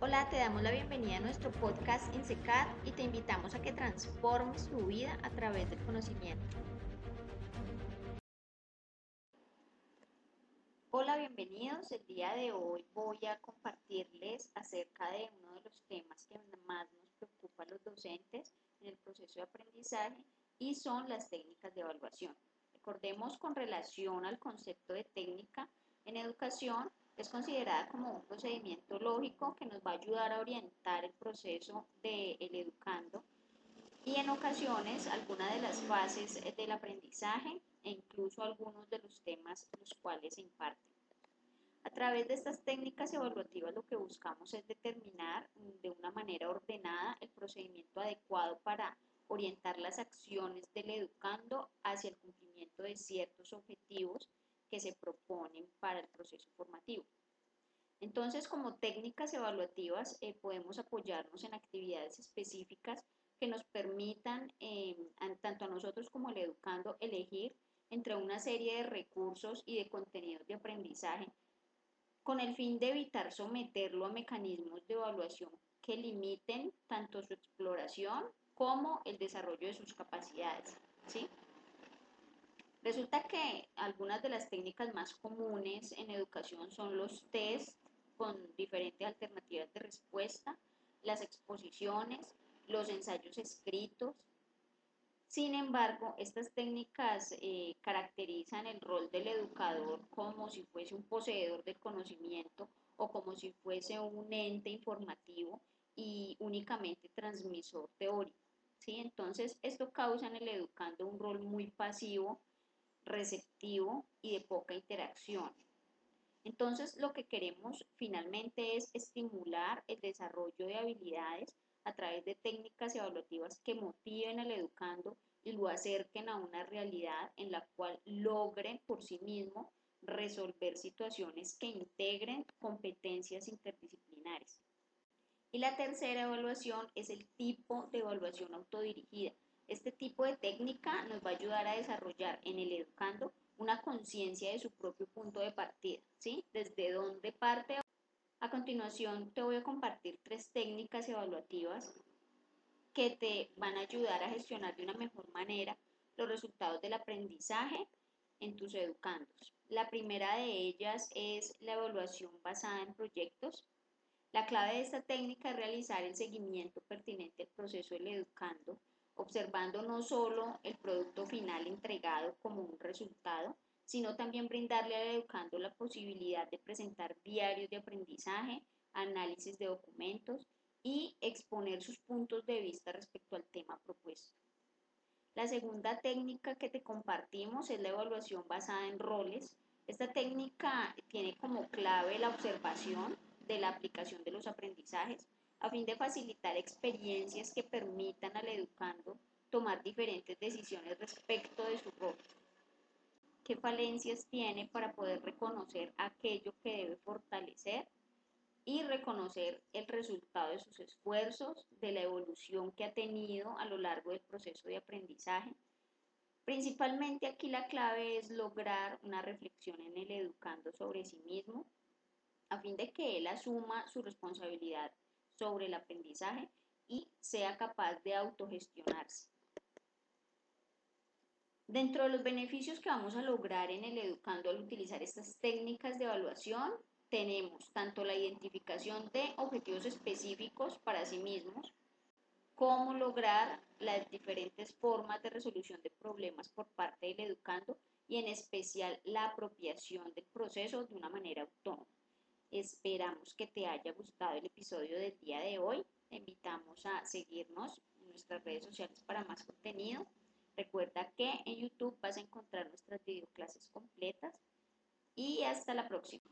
Hola, te damos la bienvenida a nuestro podcast INSECAD y te invitamos a que transformes tu vida a través del conocimiento. Hola, bienvenidos. El día de hoy voy a compartirles acerca de uno de los temas que más nos preocupa a los docentes en el proceso de aprendizaje y son las técnicas de evaluación. Recordemos con relación al concepto de técnica en educación, es considerada como un procedimiento lógico que nos va a ayudar a orientar el proceso del educando y en ocasiones algunas de las fases del aprendizaje e incluso algunos de los temas los cuales se imparten. A través de estas técnicas evaluativas lo que buscamos es determinar de una manera ordenada el procedimiento adecuado para orientar las acciones del educando hacia el cumplimiento de ciertos objetivos que se proponen para el proceso formativo. Entonces, como técnicas evaluativas, eh, podemos apoyarnos en actividades específicas que nos permitan, eh, tanto a nosotros como al educando, elegir entre una serie de recursos y de contenidos de aprendizaje con el fin de evitar someterlo a mecanismos de evaluación que limiten tanto su exploración como el desarrollo de sus capacidades. ¿sí? Resulta que algunas de las técnicas más comunes en educación son los test con diferentes alternativas de respuesta, las exposiciones, los ensayos escritos. Sin embargo, estas técnicas eh, caracterizan el rol del educador como si fuese un poseedor del conocimiento o como si fuese un ente informativo y únicamente transmisor teórico. ¿sí? Entonces, esto causa en el educando un rol muy pasivo receptivo y de poca interacción. Entonces, lo que queremos finalmente es estimular el desarrollo de habilidades a través de técnicas evaluativas que motiven al educando y lo acerquen a una realidad en la cual logren por sí mismo resolver situaciones que integren competencias interdisciplinares. Y la tercera evaluación es el tipo de evaluación autodirigida. Este tipo de técnica nos va a ayudar a desarrollar en el educando una conciencia de su propio punto de partida, ¿sí? Desde dónde parte. A continuación te voy a compartir tres técnicas evaluativas que te van a ayudar a gestionar de una mejor manera los resultados del aprendizaje en tus educandos. La primera de ellas es la evaluación basada en proyectos. La clave de esta técnica es realizar el seguimiento pertinente al proceso del educando observando no solo el producto final entregado como un resultado, sino también brindarle al educando la posibilidad de presentar diarios de aprendizaje, análisis de documentos y exponer sus puntos de vista respecto al tema propuesto. La segunda técnica que te compartimos es la evaluación basada en roles. Esta técnica tiene como clave la observación de la aplicación de los aprendizajes, a fin de facilitar experiencias que permitan al educando tomar diferentes decisiones respecto de su rol. ¿Qué falencias tiene para poder reconocer aquello que debe fortalecer y reconocer el resultado de sus esfuerzos, de la evolución que ha tenido a lo largo del proceso de aprendizaje? Principalmente aquí la clave es lograr una reflexión en el educando sobre sí mismo, a fin de que él asuma su responsabilidad sobre el aprendizaje y sea capaz de autogestionarse. Dentro de los beneficios que vamos a lograr en el educando al utilizar estas técnicas de evaluación, tenemos tanto la identificación de objetivos específicos para sí mismos, como lograr las diferentes formas de resolución de problemas por parte del educando y en especial la apropiación del proceso de una manera autónoma. Esperamos que te haya gustado el episodio del día de hoy. Te invitamos a seguirnos en nuestras redes sociales para más contenido. Recuerda que en YouTube vas a encontrar nuestras videoclases completas y hasta la próxima.